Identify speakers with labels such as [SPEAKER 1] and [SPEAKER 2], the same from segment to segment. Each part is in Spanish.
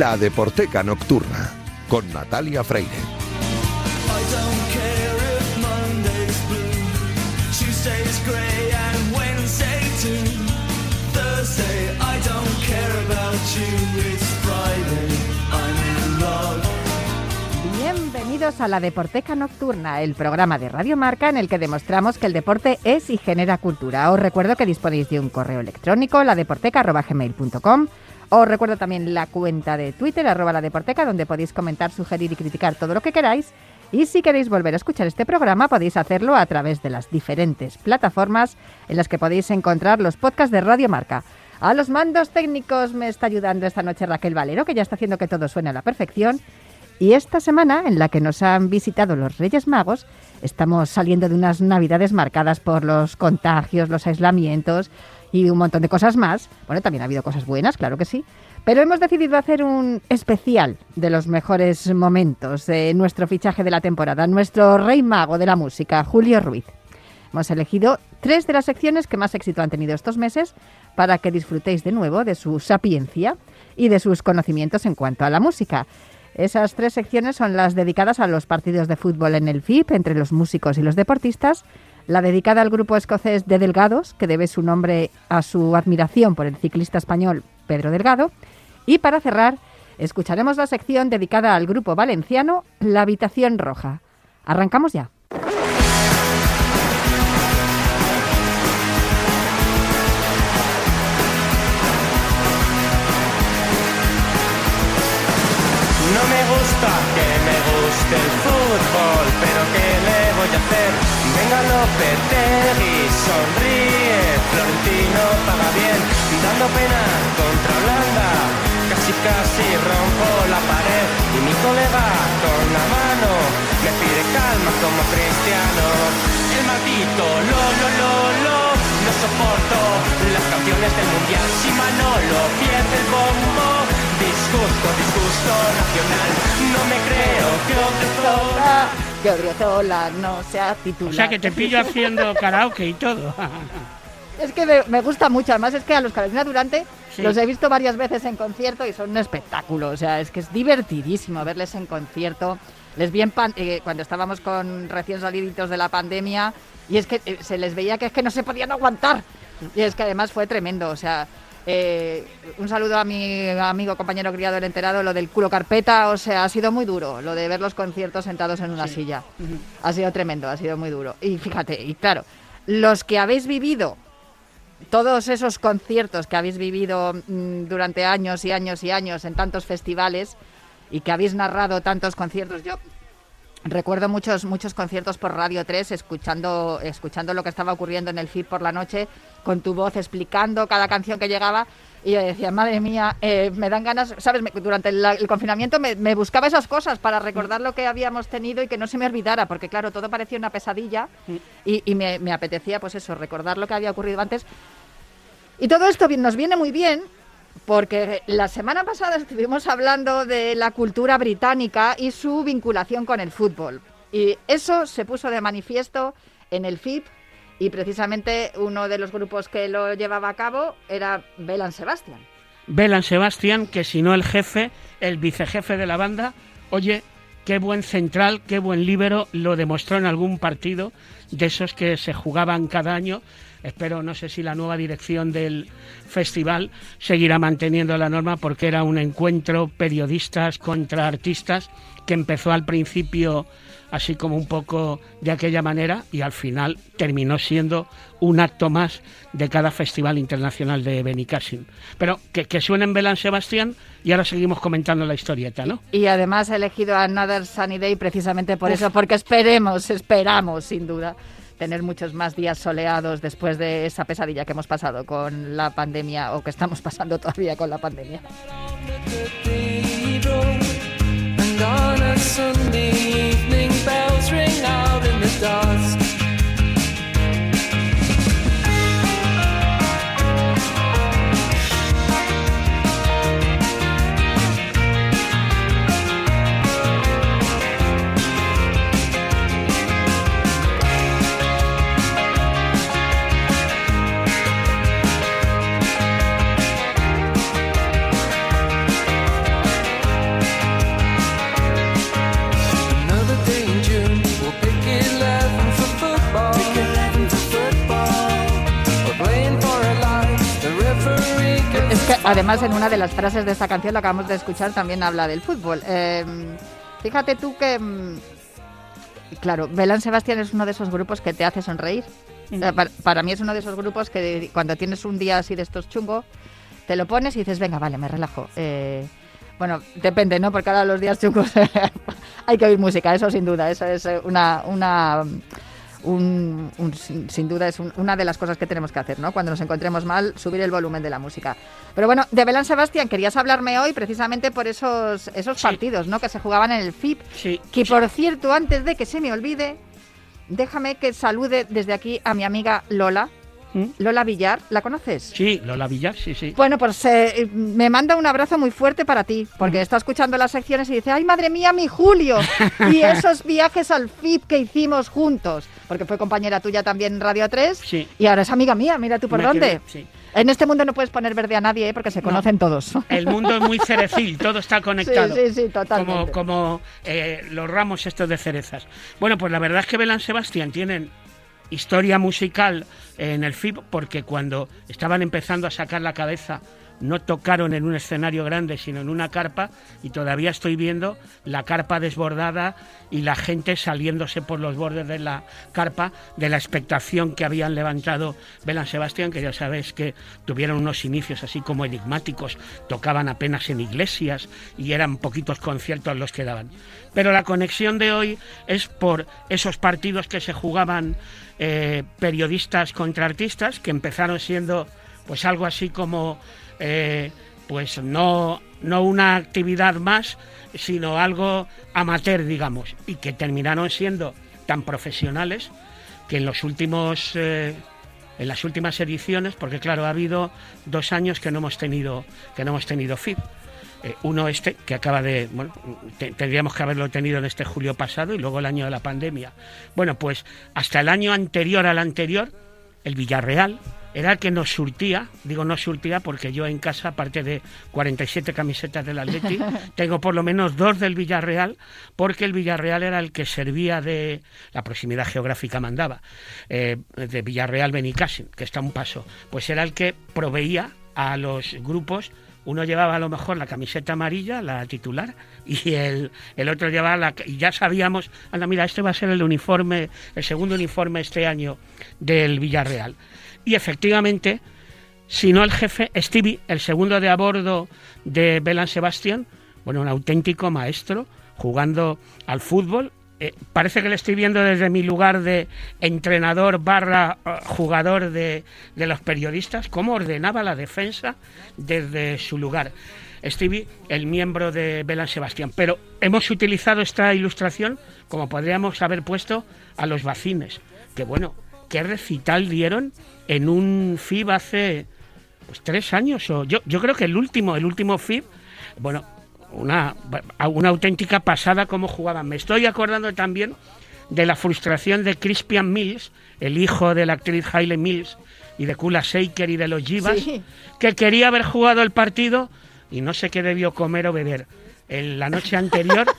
[SPEAKER 1] La Deporteca Nocturna con Natalia Freire.
[SPEAKER 2] Bienvenidos a la Deporteca Nocturna, el programa de Radio Marca en el que demostramos que el deporte es y genera cultura. Os recuerdo que disponéis de un correo electrónico, ladeporteca.gmail.com os recuerdo también la cuenta de Twitter, arroba la deporteca, donde podéis comentar, sugerir y criticar todo lo que queráis. Y si queréis volver a escuchar este programa, podéis hacerlo a través de las diferentes plataformas en las que podéis encontrar los podcasts de Radio Marca. A los mandos técnicos me está ayudando esta noche Raquel Valero, que ya está haciendo que todo suene a la perfección. Y esta semana, en la que nos han visitado los Reyes Magos, estamos saliendo de unas navidades marcadas por los contagios, los aislamientos y un montón de cosas más. Bueno, también ha habido cosas buenas, claro que sí. Pero hemos decidido hacer un especial de los mejores momentos de nuestro fichaje de la temporada, nuestro rey mago de la música, Julio Ruiz. Hemos elegido tres de las secciones que más éxito han tenido estos meses para que disfrutéis de nuevo de su sapiencia y de sus conocimientos en cuanto a la música. Esas tres secciones son las dedicadas a los partidos de fútbol en el FIP entre los músicos y los deportistas, la dedicada al grupo escocés de Delgados, que debe su nombre a su admiración por el ciclista español Pedro Delgado. Y para cerrar, escucharemos la sección dedicada al grupo valenciano La Habitación Roja. Arrancamos ya.
[SPEAKER 3] No me gusta que me guste el fútbol, pero ¿qué le voy a hacer? Venga Lopetegui, sonríe, Florentino paga bien, dando pena contra Holanda, casi casi rompo la pared. Y mi colega con la mano. Me pide calma como cristiano. El maldito lo lo lo lo no soporto las canciones del mundial si Manolo pierde el bombo disgusto, disgusto nacional. No me creo que Odriozola,
[SPEAKER 2] que Odriozola no sea titular.
[SPEAKER 4] O sea que te pillo haciendo karaoke y todo.
[SPEAKER 2] Es que me, me gusta mucho, además es que a los Carolina Durante
[SPEAKER 4] Sí.
[SPEAKER 2] los he visto varias veces en concierto y son un espectáculo, o sea, es que es divertidísimo verles en concierto. Les vi en pan- eh, cuando estábamos con recién saliditos de la pandemia y es que eh, se les veía que es que no se podían aguantar. Y es que además fue tremendo, o sea, eh, un saludo a mi amigo compañero criado el enterado, lo del culo carpeta, o sea, ha sido muy duro, lo de ver los conciertos sentados en una silla. Ha sido tremendo, ha sido muy duro. Y fíjate, y claro, los que habéis vivido todos esos conciertos que habéis vivido mm, durante años y años y años en tantos festivales y que habéis narrado tantos conciertos, yo recuerdo muchos muchos conciertos por Radio 3 escuchando escuchando lo que estaba ocurriendo en el FIP por la noche con tu voz explicando cada canción que llegaba y yo decía, madre mía, eh, me dan ganas, ¿sabes? Me- durante el, el confinamiento me, me buscaba esas cosas para recordar lo que habíamos tenido y que no se me olvidara, porque claro, todo parecía una pesadilla y, y me, me apetecía, pues eso, recordar lo que había ocurrido antes. Y todo esto nos viene muy bien porque la semana pasada estuvimos hablando de la cultura británica y su vinculación con el fútbol. Y eso se puso de manifiesto en el FIP y precisamente uno de los grupos que lo llevaba a cabo era Belan Sebastian.
[SPEAKER 4] Belan Sebastián, que si no el jefe, el vicejefe de la banda, oye, qué buen central, qué buen líbero, lo demostró en algún partido de esos que se jugaban cada año. Espero, no sé si la nueva dirección del festival seguirá manteniendo la norma porque era un encuentro periodistas contra artistas que empezó al principio así como un poco de aquella manera y al final terminó siendo un acto más de cada Festival Internacional de Benicassim. Pero que, que suene en Belán Sebastián y ahora seguimos comentando la historieta, ¿no?
[SPEAKER 2] Y además he elegido Another Sunny Day precisamente por eso, porque esperemos, esperamos sin duda tener muchos más días soleados después de esa pesadilla que hemos pasado con la pandemia o que estamos pasando todavía con la pandemia. Además en una de las frases de esta canción, la acabamos de escuchar, también habla del fútbol. Eh, fíjate tú que, mm, claro, Belán Sebastián es uno de esos grupos que te hace sonreír. Para, para mí es uno de esos grupos que cuando tienes un día así de estos chungos, te lo pones y dices, venga, vale, me relajo. Eh, bueno, depende, ¿no? Porque ahora los días chungos hay que oír música, eso sin duda, eso es eh, una... una un- un- sin, sin duda es un- una de las cosas que tenemos que hacer, ¿no? Cuando nos encontremos mal, subir el volumen de la música. Pero bueno, de Belán Sebastián querías hablarme hoy precisamente por esos, esos
[SPEAKER 4] Sí.
[SPEAKER 2] partidos, ¿no? Que se jugaban en el FIP.
[SPEAKER 4] Sí,
[SPEAKER 2] Que
[SPEAKER 4] sí.
[SPEAKER 2] por cierto, antes de que se me olvide, déjame que salude desde aquí a mi amiga Lola.
[SPEAKER 4] ¿Mm?
[SPEAKER 2] Lola Villar, ¿la conoces?
[SPEAKER 4] Sí, Lola Villar, sí, sí.
[SPEAKER 2] Bueno, pues eh, me manda un abrazo muy fuerte para ti, porque está escuchando las secciones y dice, ay, madre mía, mi Julio, y esos viajes al FIP que hicimos juntos, porque fue compañera tuya también en Radio 3,
[SPEAKER 4] Sí.
[SPEAKER 2] y ahora es amiga mía, mira tú por dónde.
[SPEAKER 4] sí.
[SPEAKER 2] En este mundo no puedes poner verde a nadie, ¿eh? porque se
[SPEAKER 4] No.
[SPEAKER 2] conocen todos.
[SPEAKER 4] El mundo es muy cerecil, todo está conectado.
[SPEAKER 2] Sí, sí, sí, totalmente.
[SPEAKER 4] Como, como eh, los ramos estos de cerezas. Bueno, pues la verdad es que Belán Sebastián tienen historia musical en el FIP porque cuando estaban empezando a sacar la cabeza no tocaron en un escenario grande, sino en una carpa, y todavía estoy viendo la carpa desbordada y la gente saliéndose por los bordes de la carpa de la expectación que habían levantado Belán Sebastián, que ya sabéis que tuvieron unos inicios así como enigmáticos, tocaban apenas en iglesias y eran poquitos conciertos los que daban. Pero la conexión de hoy es por esos partidos que se jugaban eh, periodistas contra artistas, que empezaron siendo pues algo así como eh, pues no, no una actividad más, sino algo amateur, digamos, y que terminaron siendo tan profesionales que en los últimos eh, en las últimas ediciones, porque claro, ha habido dos años que no hemos tenido que no hemos tenido FIP. Eh, uno este, que acaba de, bueno, te- tendríamos que haberlo tenido en este julio pasado y luego el año de la pandemia. Bueno, pues hasta el año anterior al anterior, el Villarreal era el que nos surtía, digo no surtía porque yo en casa, aparte de 47 camisetas del Atleti, tengo por lo menos dos del Villarreal, porque el Villarreal era el que servía de, la proximidad geográfica mandaba, eh, de Villarreal Benicassin, que está a un paso, pues era el que proveía a los grupos uno llevaba a lo mejor la camiseta amarilla, la titular, y el, el otro llevaba la... Y ya sabíamos, anda, mira, este va a ser el uniforme, el segundo uniforme este año del Villarreal. Y efectivamente, si no el jefe, Stevie, el segundo de a bordo de Belán Sebastián, bueno, un auténtico maestro, jugando al fútbol. Eh, parece que le estoy viendo desde mi lugar de entrenador barra eh, jugador de, de los periodistas, cómo ordenaba la defensa desde su lugar. Stevie, el miembro de Belán Sebastián. Pero hemos utilizado esta ilustración como podríamos haber puesto a los vacines. Que bueno, qué recital dieron en un FIB hace pues tres años o yo, yo creo que el último, el último FIB, bueno, una, una auténtica pasada como jugaban. Me estoy acordando también de la frustración de Crispian Mills, el hijo de la actriz Hailey Mills y de Kula Shaker y de los Jivas,
[SPEAKER 2] Sí.
[SPEAKER 4] que quería haber jugado el partido y no sé qué debió comer o beber en la noche anterior.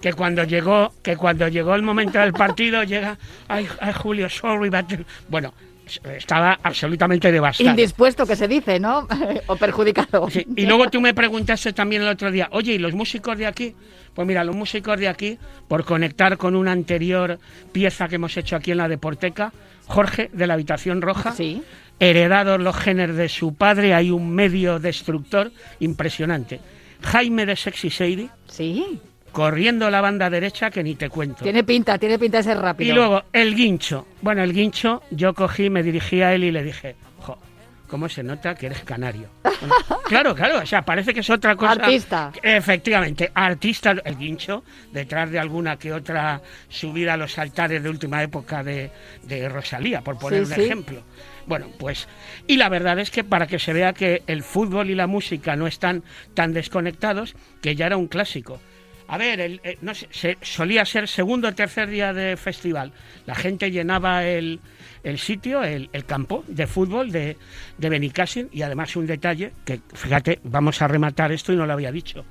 [SPEAKER 4] Que cuando llegó, que cuando llegó el momento del partido llega, ay, ay Julio, sorry, but-" bueno, estaba absolutamente devastado.
[SPEAKER 2] Indispuesto que se dice, ¿no? o perjudicado.
[SPEAKER 4] Sí, Y luego tú me preguntaste también el otro día, oye, ¿y los músicos de aquí? Pues mira, los músicos de aquí, por conectar con una anterior pieza que hemos hecho aquí en la Deporteca, Jorge de la Habitación Roja,
[SPEAKER 2] Sí.
[SPEAKER 4] heredados los genes de su padre, hay un medio destructor impresionante. Jaime de Sexy Sadie,
[SPEAKER 2] Sí.
[SPEAKER 4] Corriendo la banda derecha, que ni te cuento.
[SPEAKER 2] Tiene pinta, tiene pinta de ser rápido.
[SPEAKER 4] Y luego el guincho. Bueno, el guincho, yo cogí, me dirigí a él y le dije, jo, ¿cómo se nota que eres canario? Bueno, claro, claro, o sea, parece que es otra cosa.
[SPEAKER 2] Artista.
[SPEAKER 4] Efectivamente, artista, el guincho, detrás de alguna que otra subida a los altares de última época de, de Rosalía, por poner
[SPEAKER 2] Sí,
[SPEAKER 4] un
[SPEAKER 2] sí.
[SPEAKER 4] ejemplo. Bueno, pues, y la verdad es que para que se vea que el fútbol y la música no están tan desconectados, que ya era un clásico. A ver, el- eh, no sé, se- solía ser segundo o tercer día de festival. La gente llenaba el, el sitio, el, campo de fútbol de, de Benicassin y además un detalle que, fíjate, vamos a rematar esto y no lo había dicho.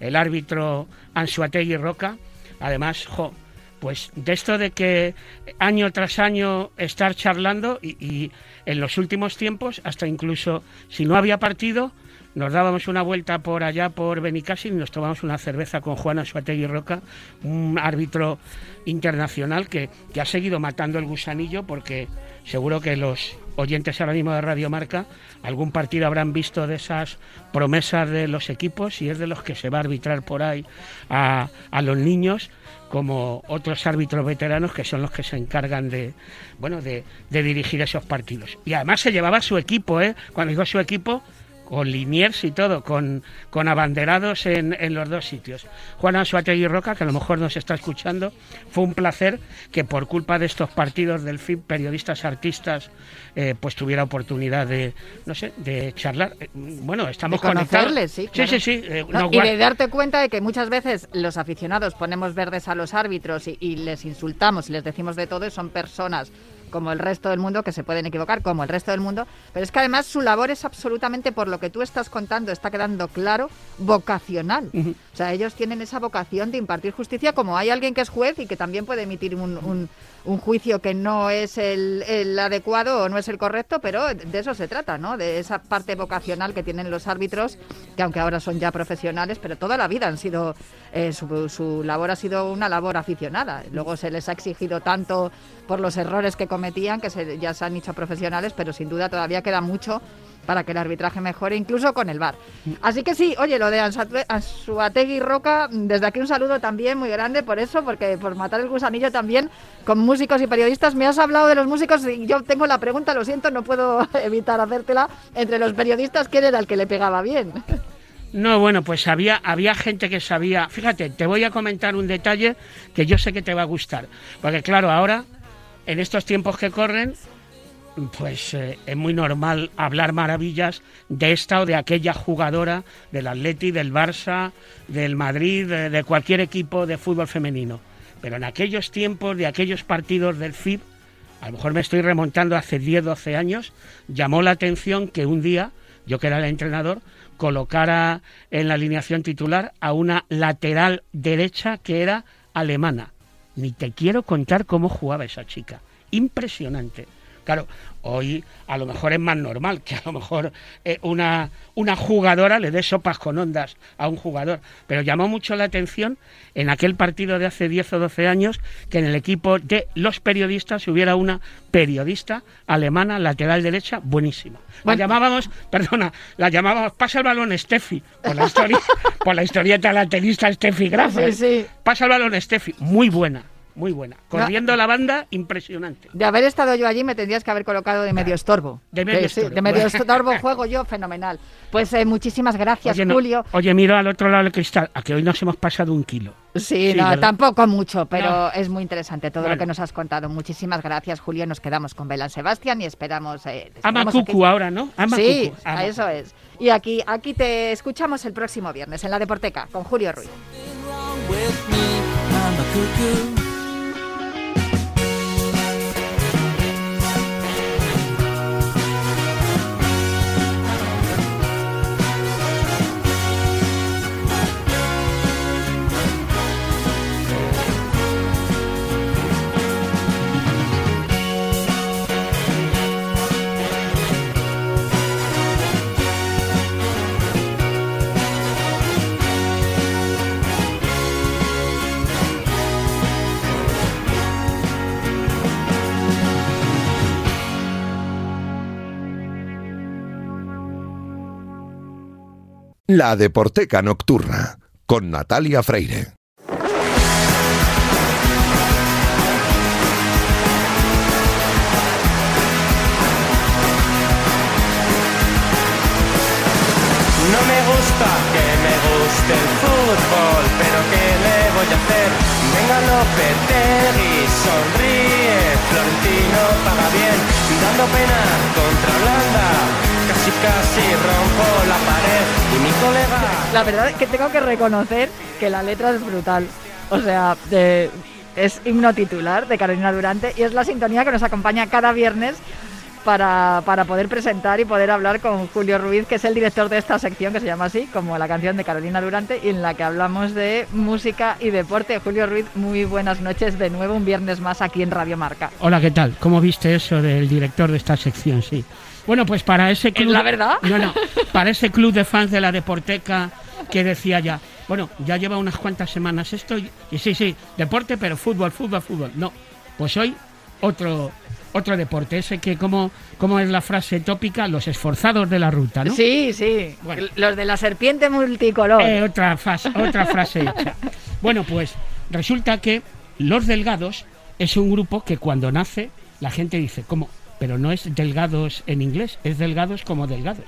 [SPEAKER 4] El árbitro Ansuategui Roca, además, jo, pues de esto de que año tras año estar charlando y, y en los últimos tiempos, hasta incluso si no había partido, nos dábamos una vuelta por allá por Benicassi y nos tomamos una cerveza con Juana Suategui Roca, un árbitro internacional que, que ha seguido matando el gusanillo porque seguro que los oyentes ahora mismo de Radio Marca, algún partido habrán visto de esas promesas de los equipos y es de los que se va a arbitrar por ahí a, a los niños como otros árbitros veteranos que son los que se encargan de bueno de, de dirigir esos partidos. Y además se llevaba su equipo, ¿eh? Cuando digo su equipo, con liniers y todo, con, con abanderados en, en, los dos sitios. Juan Anzuategui Roca, que a lo mejor nos está escuchando, fue un placer que por culpa de estos partidos del FIP, periodistas, artistas, eh, pues tuviera oportunidad de, no sé, de charlar. Eh, bueno, estamos
[SPEAKER 2] de
[SPEAKER 4] conectados.
[SPEAKER 2] Sí,
[SPEAKER 4] claro. sí, sí, sí.
[SPEAKER 2] Eh, no, y de darte cuenta de que muchas veces los aficionados ponemos verdes a los árbitros y, y les insultamos y les decimos de todo y son personas como el resto del mundo, que se pueden equivocar, como el resto del mundo, pero es que además su labor es absolutamente, por lo que tú estás contando, está quedando claro, vocacional. Uh -huh. O sea, ellos tienen esa vocación de impartir justicia, como hay alguien que es juez y que también puede emitir un, un, un juicio que no es el, el, adecuado o no es el correcto, pero de eso se trata, ¿no? De esa parte vocacional que tienen los árbitros, que aunque ahora son ya profesionales, pero toda la vida han sido, eh, su, su labor ha sido una labor aficionada. Luego se les ha exigido tanto por los errores que cometían, que se, ya se han hecho profesionales, pero sin duda todavía queda mucho para que el arbitraje mejore, incluso con el VAR. Así que sí, oye, lo de Ansuategui Roca, desde aquí un saludo también muy grande por eso, porque por matar el gusanillo también, con músicos y periodistas, me has hablado de los músicos y yo tengo la pregunta, lo siento, no puedo evitar hacértela, entre los periodistas, ¿quién era el que le pegaba bien?
[SPEAKER 4] No, bueno, pues había, había gente que sabía. Fíjate, te voy a comentar un detalle que yo sé que te va a gustar. Porque claro, ahora, en estos tiempos que corren, pues eh, es muy normal hablar maravillas de esta o de aquella jugadora del Atleti, del Barça, del Madrid, de, de, cualquier equipo de fútbol femenino. Pero en aquellos tiempos, de aquellos partidos del FIB, a lo mejor me estoy remontando hace 10, 12 años, llamó la atención que un día, yo que era el entrenador, colocara en la alineación titular a una lateral derecha que era alemana. Ni te quiero contar cómo jugaba esa chica. Impresionante. Claro, hoy a lo mejor es más normal que a lo mejor eh, una, una jugadora le dé sopas con ondas a un jugador, pero llamó mucho la atención en aquel partido de hace 10 o 12 años que en el equipo de los periodistas hubiera una periodista alemana lateral derecha buenísima. Bueno. La llamábamos, perdona, la llamábamos pasa el balón Steffi, por la historia, por la historieta de la tenista Steffi Graf.
[SPEAKER 2] Sí, sí.
[SPEAKER 4] Pasa el balón Steffi, muy buena muy buena. Corriendo no. la banda, impresionante.
[SPEAKER 2] De haber estado yo allí, me tendrías que haber colocado de medio estorbo.
[SPEAKER 4] De medio
[SPEAKER 2] que,
[SPEAKER 4] estorbo.
[SPEAKER 2] Sí, de medio estorbo juego yo, fenomenal. Pues eh, muchísimas gracias,
[SPEAKER 4] oye,
[SPEAKER 2] Julio.
[SPEAKER 4] No, oye, miro al otro lado del cristal, a que hoy nos hemos pasado un kilo.
[SPEAKER 2] Sí, sí no, ¿verdad? tampoco mucho, pero no. es muy interesante todo vale. lo que nos has contado. Muchísimas gracias, Julio. Nos quedamos con Belán Sebastián y esperamos. Eh,
[SPEAKER 4] Ama Cucu ahora, ¿no? Ama
[SPEAKER 2] sí,
[SPEAKER 4] Cucu. Ama
[SPEAKER 2] eso es. Y aquí, aquí te escuchamos el próximo viernes en la Deporteca con Julio Ruiz.
[SPEAKER 1] La Deporteca Nocturna con Natalia Freire.
[SPEAKER 3] No me gusta que me guste el fútbol, pero ¿qué le voy a hacer? Venga Lopetegui, sonríe, Florentino paga bien, dando pena contra Holanda casi casi rompo la pared y mi colega...
[SPEAKER 2] La verdad es que tengo que reconocer que la letra es brutal. O sea, de, es himno titular de Carolina Durante y es la sintonía que nos acompaña cada viernes para, para poder presentar y poder hablar con Julio Ruiz, que es el director de esta sección que se llama así, como la canción de Carolina Durante, y en la que hablamos de música y deporte. Julio Ruiz, muy buenas noches de nuevo, un viernes más aquí en Radio Marca.
[SPEAKER 4] Hola, ¿qué tal? ¿Cómo viste eso del director de esta sección? Sí. Bueno, pues para ese club.
[SPEAKER 2] la verdad?
[SPEAKER 4] No, no. Para ese club de fans de la Deporteca que decía ya, bueno, ya lleva unas cuantas semanas esto y, y sí, sí, deporte, pero fútbol, fútbol, fútbol. No, pues hoy otro otro deporte, ese que como, como es la frase tópica, los esforzados de la ruta, ¿no?
[SPEAKER 2] Sí, sí,
[SPEAKER 4] Bueno.
[SPEAKER 2] los de la serpiente multicolor.
[SPEAKER 4] Eh, otra, fas- otra frase hecha. Bueno, pues resulta que Los Delgados es un grupo que cuando nace la gente dice, ¿cómo? Pero no es delgados en inglés, es delgados como delgados.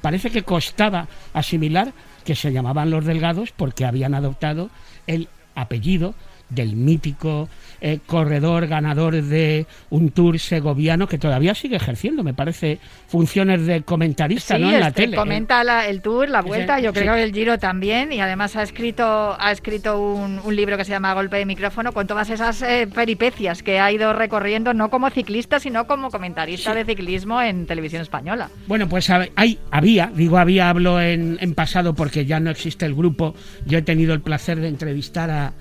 [SPEAKER 4] Parece que costaba asimilar que se llamaban Los Delgados porque habían adoptado el apellido del mítico eh, corredor ganador de un tour segoviano que todavía sigue ejerciendo, me parece, funciones de comentarista
[SPEAKER 2] Sí,
[SPEAKER 4] ¿no? en la tele.
[SPEAKER 2] comenta la- el tour, la vuelta, yo creo que el Giro también, y además ha escrito, ha escrito un, un libro que se llama Golpe de micrófono con todas esas eh, peripecias que ha ido recorriendo, no como ciclista, sino como comentarista de ciclismo en televisión española.
[SPEAKER 4] Bueno, pues hay, había, digo había, hablo en, en pasado porque ya no existe el grupo. Yo he tenido el placer de entrevistar a,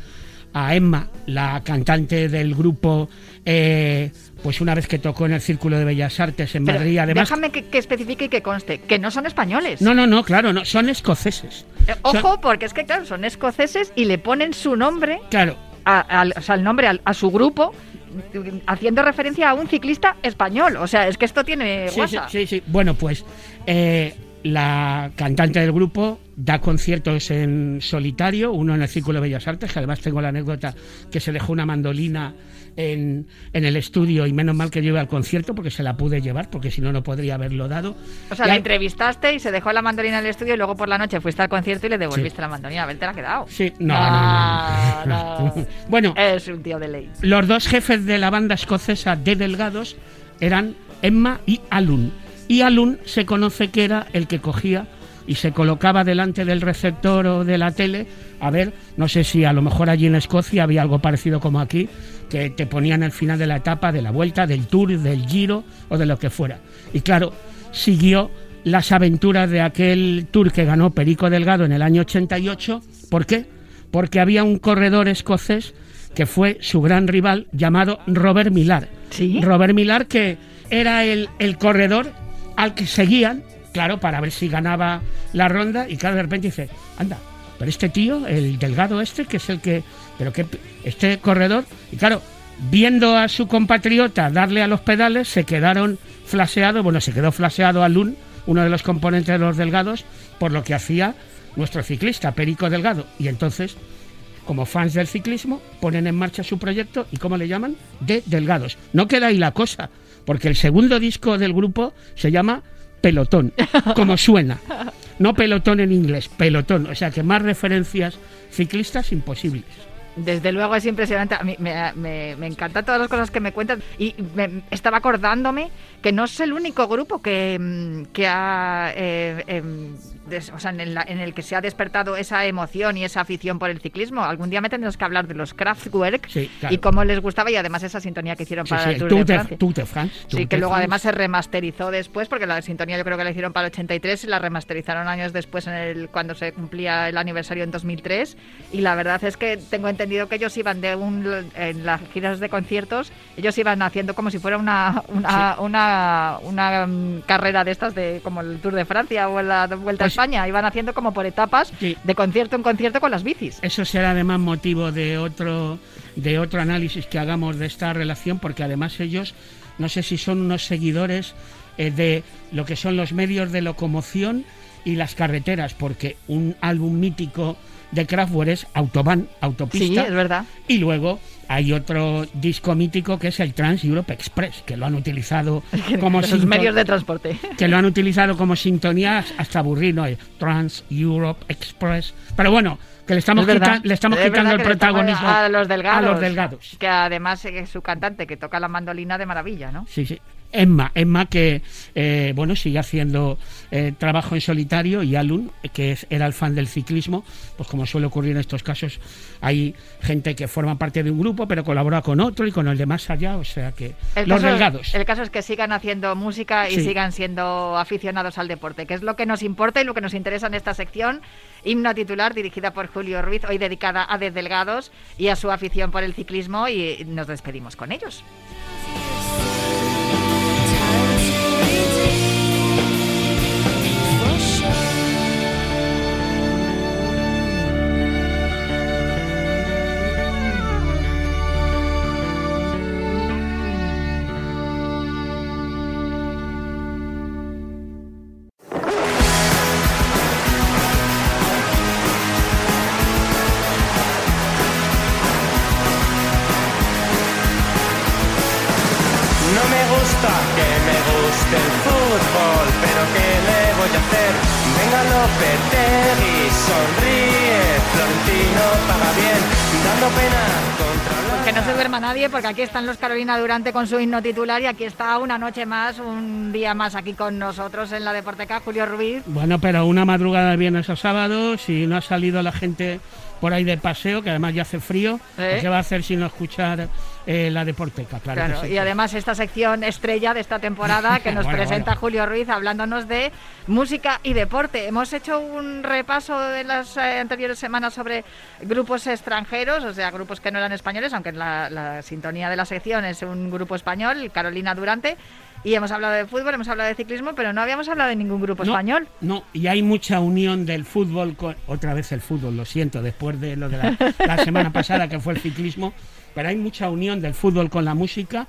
[SPEAKER 4] a Emma, la cantante del grupo, eh, pues una vez que tocó en el Círculo de Bellas Artes en
[SPEAKER 2] Pero
[SPEAKER 4] Madrid. Además,
[SPEAKER 2] déjame que, que especifique y que conste, que no son españoles.
[SPEAKER 4] no, no, no, claro, no, son escoceses.
[SPEAKER 2] Eh,
[SPEAKER 4] Son-
[SPEAKER 2] Ojo, porque es que claro, son escoceses y le ponen su nombre,
[SPEAKER 4] claro,
[SPEAKER 2] a, al- o sea, el nombre a, su grupo, haciendo referencia a un ciclista español. O sea, es que esto tiene
[SPEAKER 4] Sí, sí, sí. Bueno, pues eh, la cantante del grupo da conciertos en solitario, uno en el Círculo de Bellas Artes, que además tengo la anécdota que se dejó una mandolina en, en el estudio y menos mal que lleve al concierto porque se la pude llevar, porque si no, no podría haberlo dado.
[SPEAKER 2] O sea,
[SPEAKER 4] Y
[SPEAKER 2] la
[SPEAKER 4] hay-
[SPEAKER 2] entrevistaste y se dejó la mandolina en el estudio y luego por la noche fuiste al concierto y le devolviste la mandolina. A ver, te la ha quedado.
[SPEAKER 4] Sí, no,
[SPEAKER 2] Ah,
[SPEAKER 4] no, no, no.
[SPEAKER 2] no.
[SPEAKER 4] Bueno,
[SPEAKER 2] Es un tío de ley.
[SPEAKER 4] los dos jefes de la banda escocesa de Delgados eran Emma y Alun. Y Alun se conoce que era el que cogía y se colocaba delante del receptor o de la tele. A ver, no sé si a lo mejor allí en Escocia había algo parecido como aquí, que te ponían el final de la etapa, de la vuelta, del tour, del giro o de lo que fuera. Y claro, siguió las aventuras de aquel tour que ganó Perico Delgado en el año 88. ¿Por qué? Porque había un corredor escocés que fue su gran rival llamado Robert Millar.
[SPEAKER 2] ¿Sí?
[SPEAKER 4] Robert Millar que era el, el corredor al que seguían, claro, para ver si ganaba la ronda y claro, de repente dice, anda, pero este tío, el delgado este, que es el que, pero que este corredor, y claro, viendo a su compatriota darle a los pedales, se quedaron flaseados, bueno, se quedó flaseado Alun, uno de los componentes de los delgados, por lo que hacía nuestro ciclista, Perico Delgado, y entonces como fans del ciclismo, ponen en marcha su proyecto y ¿cómo le llaman? De Delgados. No queda ahí la cosa, porque el segundo disco del grupo se llama Pelotón, como suena. No pelotón en inglés, pelotón. O sea que más referencias ciclistas imposibles.
[SPEAKER 2] Desde luego es impresionante. A mí me, me- me encantan todas las cosas que me cuentas. Y me- estaba acordándome que no es el único grupo que, mm, que ha. eh, em, des- o sea, en, la- en el que se ha despertado esa emoción y esa afición por el ciclismo. Algún día me tendrás que hablar de los Kraftwerk
[SPEAKER 4] Sí, claro.
[SPEAKER 2] y cómo les gustaba y además esa sintonía que hicieron
[SPEAKER 4] Sí,
[SPEAKER 2] para
[SPEAKER 4] sí,
[SPEAKER 2] el
[SPEAKER 4] el
[SPEAKER 2] Tour,
[SPEAKER 4] Tour
[SPEAKER 2] de
[SPEAKER 4] de,
[SPEAKER 2] Francia.
[SPEAKER 4] Tour de France.
[SPEAKER 2] Sí,
[SPEAKER 4] Tour
[SPEAKER 2] que
[SPEAKER 4] de
[SPEAKER 2] luego
[SPEAKER 4] France.
[SPEAKER 2] además se remasterizó después, porque la sintonía yo creo que la hicieron para el 83 y la remasterizaron años después en el, cuando se cumplía el aniversario en 2003. Y la verdad es que tengo entendido que ellos iban de un, en las giras de conciertos, ellos iban haciendo como si fuera una, una, una, una, mm, carrera de estas, de como el Tour de Francia o la Vuelta a
[SPEAKER 4] Pues-
[SPEAKER 2] España, iban haciendo como por etapas
[SPEAKER 4] Sí.
[SPEAKER 2] de concierto en concierto con las bicis.
[SPEAKER 4] Eso será además motivo de otro, de otro análisis que hagamos de esta relación, porque además ellos, no sé si son unos seguidores eh, de lo que son los medios de locomoción y las carreteras, porque un álbum mítico de Kraftwerk es Autobahn,
[SPEAKER 2] Sí,
[SPEAKER 4] autopista,
[SPEAKER 2] es verdad.
[SPEAKER 4] y luego hay otro disco mítico que es el Trans Europe Express, que lo han utilizado como
[SPEAKER 2] Los medios de transporte.
[SPEAKER 4] que lo han utilizado como sintonía hasta aburrir, ¿no? Trans Europe Express. Pero bueno, que le estamos,
[SPEAKER 2] Es
[SPEAKER 4] quita- le estamos
[SPEAKER 2] Es
[SPEAKER 4] quitando el protagonismo
[SPEAKER 2] a los delgados.
[SPEAKER 4] a los delgados.
[SPEAKER 2] Que además es su cantante que toca la mandolina de maravilla, ¿no?
[SPEAKER 4] Sí, sí. Emma, Emma que eh, bueno sigue haciendo eh, trabajo en solitario y Alun, que es- era el fan del ciclismo, pues como suele ocurrir en estos casos, hay gente que forma parte de un grupo pero colabora con otro y con el de más allá, o sea que
[SPEAKER 2] El
[SPEAKER 4] los
[SPEAKER 2] caso,
[SPEAKER 4] delgados.
[SPEAKER 2] el caso es que sigan haciendo música y
[SPEAKER 4] Sí.
[SPEAKER 2] sigan siendo aficionados al deporte, que es lo que nos importa y lo que nos interesa en esta sección. Himno titular dirigida por Julio Ruiz, hoy dedicada a De Delgados y a su afición por el ciclismo y nos despedimos con ellos. Nadie, porque aquí están los Carolina Durante con su himno titular y aquí está una noche más, un día más aquí con nosotros en la Deporteca, Julio Ruiz.
[SPEAKER 4] Bueno, pero una madrugada de viernes a sábado, si no ha salido la gente por ahí de paseo, que además ya hace frío,
[SPEAKER 2] ¿Eh?
[SPEAKER 4] pues ¿qué va a hacer si no escuchar eh, la deporteca? Claro,
[SPEAKER 2] Claro,
[SPEAKER 4] sí.
[SPEAKER 2] y además esta sección estrella de esta temporada que nos
[SPEAKER 4] Bueno,
[SPEAKER 2] presenta
[SPEAKER 4] bueno.
[SPEAKER 2] Julio Ruiz hablándonos de música y deporte. Hemos hecho un repaso de las eh, anteriores semanas sobre grupos extranjeros, o sea, grupos que no eran españoles, aunque la, la sintonía de la sección es un grupo español, Carolina Durante, y hemos hablado de fútbol, hemos hablado de ciclismo, pero no habíamos hablado de ningún grupo
[SPEAKER 4] No,
[SPEAKER 2] español.
[SPEAKER 4] No, y hay mucha unión del fútbol con. Otra vez el fútbol, lo siento, después de lo de la, la semana pasada que fue el ciclismo. Pero hay mucha unión del fútbol con la música,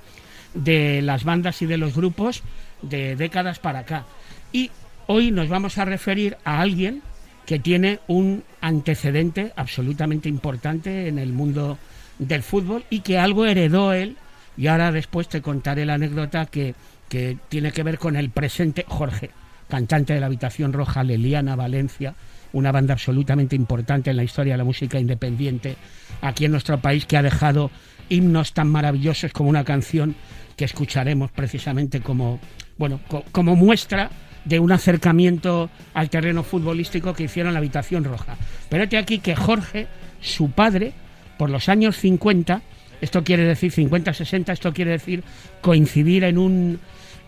[SPEAKER 4] de las bandas y de los grupos de décadas para acá. Y hoy nos vamos a referir a alguien que tiene un antecedente absolutamente importante en el mundo del fútbol y que algo heredó él. Y ahora después te contaré la anécdota que, que tiene que ver con el presente Jorge, cantante de la Habitación Roja, Leliana, Valencia, una banda absolutamente importante en la historia de la música independiente aquí en nuestro país que ha dejado himnos tan maravillosos como una canción que escucharemos precisamente como, bueno, co- como muestra de un acercamiento al terreno futbolístico que hicieron la Habitación Roja. Pero este aquí que Jorge, su padre, por los años 50, esto quiere decir 50-60, esto quiere decir coincidir en un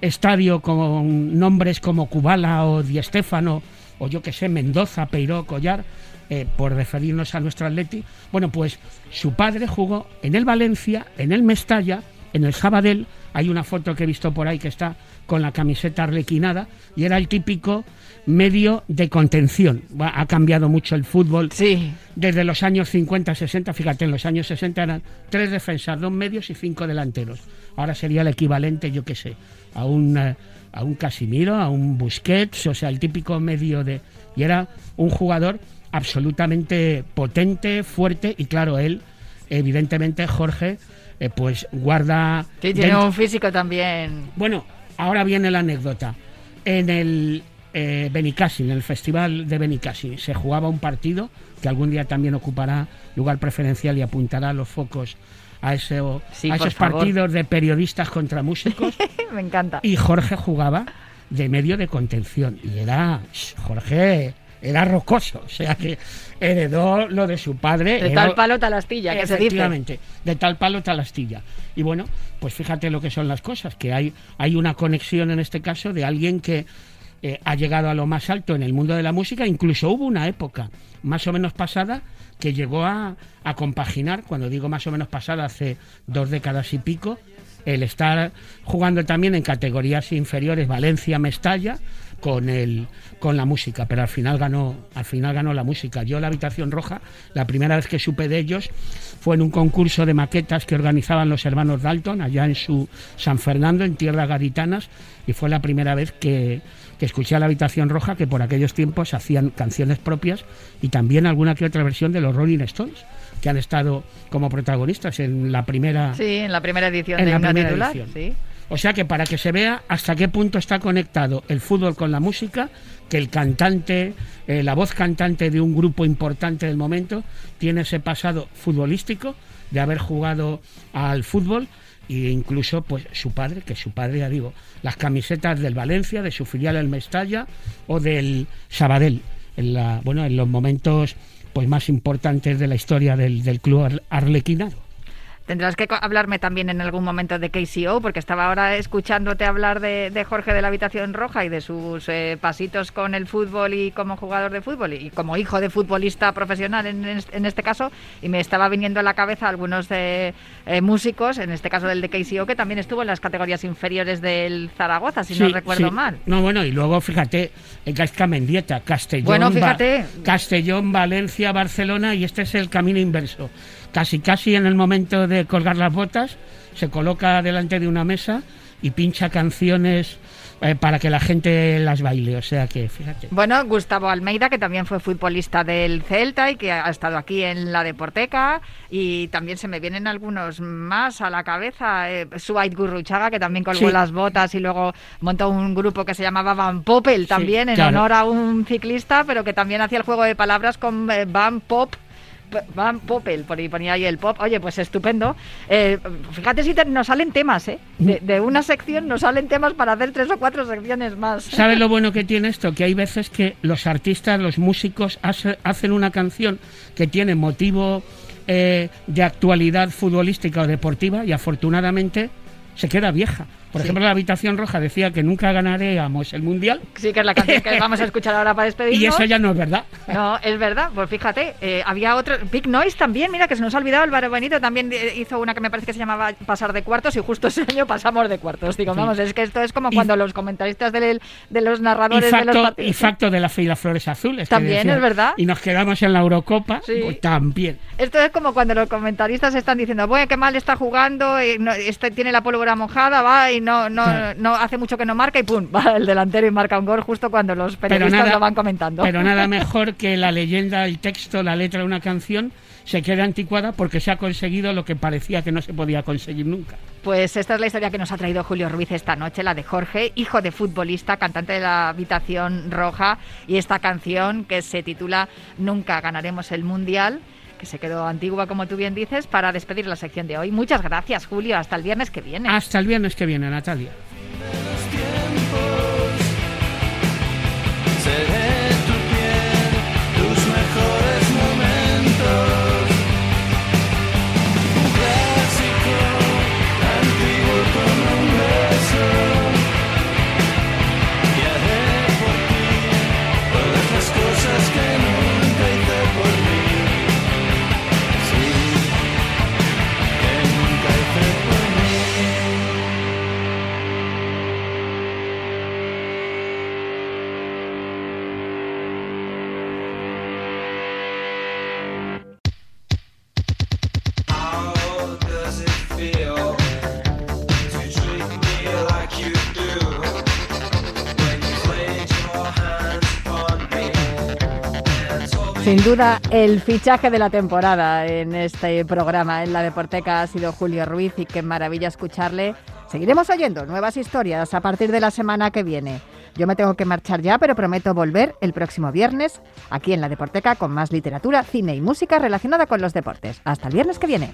[SPEAKER 4] estadio con nombres como Kubala o Di Stéfano o yo que sé, Mendoza, Peiró, Collar, eh, por referirnos a nuestro Atleti. Bueno, pues su padre jugó en el Valencia, en el Mestalla, en el Sabadell. Hay una foto que he visto por ahí que está con la camiseta arlequinada y era el típico medio de contención. Ha cambiado mucho el fútbol
[SPEAKER 2] Sí.
[SPEAKER 4] desde los años 50, 60, fíjate, en los años 60 eran tres defensas, dos medios y cinco delanteros. Ahora sería el equivalente, yo qué sé, a un, eh, a un Casimiro, a un Busquets, o sea, el típico medio de... Y era un jugador absolutamente potente, fuerte, y claro, él, evidentemente, Jorge, eh, pues guarda...
[SPEAKER 2] Sí, tiene
[SPEAKER 4] dentro-
[SPEAKER 2] un físico también.
[SPEAKER 4] bueno, ahora viene la anécdota. En el eh, Benicassin, en el festival de Benicassin, se jugaba un partido que algún día también ocupará lugar preferencial y apuntará los focos a, ese,
[SPEAKER 2] Sí,
[SPEAKER 4] a esos
[SPEAKER 2] favor.
[SPEAKER 4] partidos de periodistas contra músicos.
[SPEAKER 2] Me encanta.
[SPEAKER 4] y Jorge jugaba de medio de contención. Y era, Jorge, era rocoso. O sea que heredó lo de su padre.
[SPEAKER 2] De tal palo tal astilla, que se dice.
[SPEAKER 4] Efectivamente, de tal palo tal astilla. Y bueno, pues fíjate lo que son las cosas, que hay, hay una conexión en este caso de alguien que eh, ha llegado a lo más alto en el mundo de la música, incluso hubo una época más o menos pasada que llegó a, a compaginar, cuando digo más o menos pasada, hace dos décadas y pico, el estar jugando también en categorías inferiores, Valencia, Mestalla, con el con la música, pero al final ganó al final ganó la música. Yo la habitación roja, la primera vez que supe de ellos fue en un concurso de maquetas que organizaban los hermanos Dalton allá en su San Fernando en tierras gaditanas y fue la primera vez que, que escuché a la habitación roja que por aquellos tiempos hacían canciones propias y también alguna que otra versión de los Rolling Stones que han estado como protagonistas en la primera
[SPEAKER 2] Sí, en la primera edición
[SPEAKER 4] En
[SPEAKER 2] de
[SPEAKER 4] la primera
[SPEAKER 2] titular.
[SPEAKER 4] edición.
[SPEAKER 2] Sí.
[SPEAKER 4] O sea que para que se vea hasta qué punto está conectado el fútbol con la música, que el cantante, eh, la voz cantante de un grupo importante del momento, tiene ese pasado futbolístico de haber jugado al fútbol e incluso pues su padre, que su padre ya digo, las camisetas del Valencia, de su filial el Mestalla o del Sabadell, en la, bueno, en los momentos pues más importantes de la historia del, del club ar- arlequinado.
[SPEAKER 2] Tendrás que hablarme también en algún momento de KCO, porque estaba ahora escuchándote hablar de, de Jorge de la Habitación Roja y de sus eh, pasitos con el fútbol y como jugador de fútbol y como hijo de futbolista profesional en, en este caso, y me estaba viniendo a la cabeza algunos eh, eh, músicos, en este caso del de KCO, que también estuvo en las categorías inferiores del Zaragoza, si no recuerdo
[SPEAKER 4] sí.
[SPEAKER 2] mal.
[SPEAKER 4] No, bueno, y luego fíjate, en Casca Mendieta, Castellón,
[SPEAKER 2] Bueno,
[SPEAKER 4] Va-
[SPEAKER 2] fíjate.
[SPEAKER 4] Castellón, Valencia, Barcelona, y este es el camino inverso. Casi, casi en el momento de colgar las botas, se coloca delante de una mesa y pincha canciones eh, para que la gente las baile. O sea que, fíjate.
[SPEAKER 2] Bueno, Gustavo Almeida, que también fue futbolista del Celta y que ha estado aquí en la Deporteca. Y también se me vienen algunos más a la cabeza. Eh, Suait Gurruchaga, que también colgó
[SPEAKER 4] Sí.
[SPEAKER 2] las botas y luego montó un grupo que se llamaba Van Poppel también, en
[SPEAKER 4] claro.
[SPEAKER 2] honor a un ciclista, pero que también hacía el juego de palabras con eh, Van Pop. Van Poppel, por ahí ponía ahí el pop. Oye, pues estupendo. Eh, fíjate si nos salen temas, ¿eh? De, una sección nos salen temas para hacer tres o cuatro secciones más.
[SPEAKER 4] ¿Sabes lo bueno que tiene esto? Que hay veces que los artistas, los músicos hace- hacen una canción que tiene motivo eh, de actualidad futbolística o deportiva y afortunadamente se queda vieja. Por
[SPEAKER 2] Sí.
[SPEAKER 4] ejemplo, la Habitación Roja decía que nunca ganaríamos el Mundial
[SPEAKER 2] Sí, que es la canción que vamos a escuchar ahora para despedirnos.
[SPEAKER 4] y eso ya no es verdad.
[SPEAKER 2] No, es verdad. Pues fíjate, eh, había otro. Big Noise también, mira que se nos ha olvidado. Álvaro Benito también eh, hizo una que me parece que se llamaba Pasar de Cuartos y justo ese año pasamos de cuartos. Digo,
[SPEAKER 4] Sí.
[SPEAKER 2] vamos, es que esto es como
[SPEAKER 4] Y-
[SPEAKER 2] cuando los comentaristas del- de los
[SPEAKER 4] Y
[SPEAKER 2] narradores de los partidos.
[SPEAKER 4] y facto de la fe y las flores azules.
[SPEAKER 2] También, es verdad.
[SPEAKER 4] Y nos quedamos en la Eurocopa,
[SPEAKER 2] Sí.
[SPEAKER 4] pues también.
[SPEAKER 2] Esto es como cuando los comentaristas están diciendo, bueno, qué mal está jugando, no- este tiene la pólvora mojada, va, y no, no, no hace mucho que no marca, y pum, va el delantero y marca un gol justo cuando los periodistas lo van comentando.
[SPEAKER 4] Pero nada mejor que la leyenda, el texto, la letra de una canción se quede anticuada porque se ha conseguido lo que parecía que no se podía conseguir nunca.
[SPEAKER 2] Pues esta es la historia que nos ha traído Julio Ruiz esta noche, la de Jorge, hijo de futbolista, cantante de la Habitación Roja, y esta canción que se titula Nunca ganaremos el Mundial, que se quedó antigua, como tú bien dices, para despedir la sección de hoy. Muchas gracias, Julio. Hasta el viernes que viene.
[SPEAKER 4] Hasta el viernes que viene, Natalia.
[SPEAKER 2] Sin duda, el fichaje de la temporada en este programa, en la Deporteca, ha sido Julio Ruiz y qué maravilla escucharle. Seguiremos oyendo nuevas historias a partir de la semana que viene. Yo me tengo que marchar ya, pero prometo volver el próximo viernes aquí en la Deporteca con más literatura, cine y música relacionada con los deportes. Hasta el viernes que viene.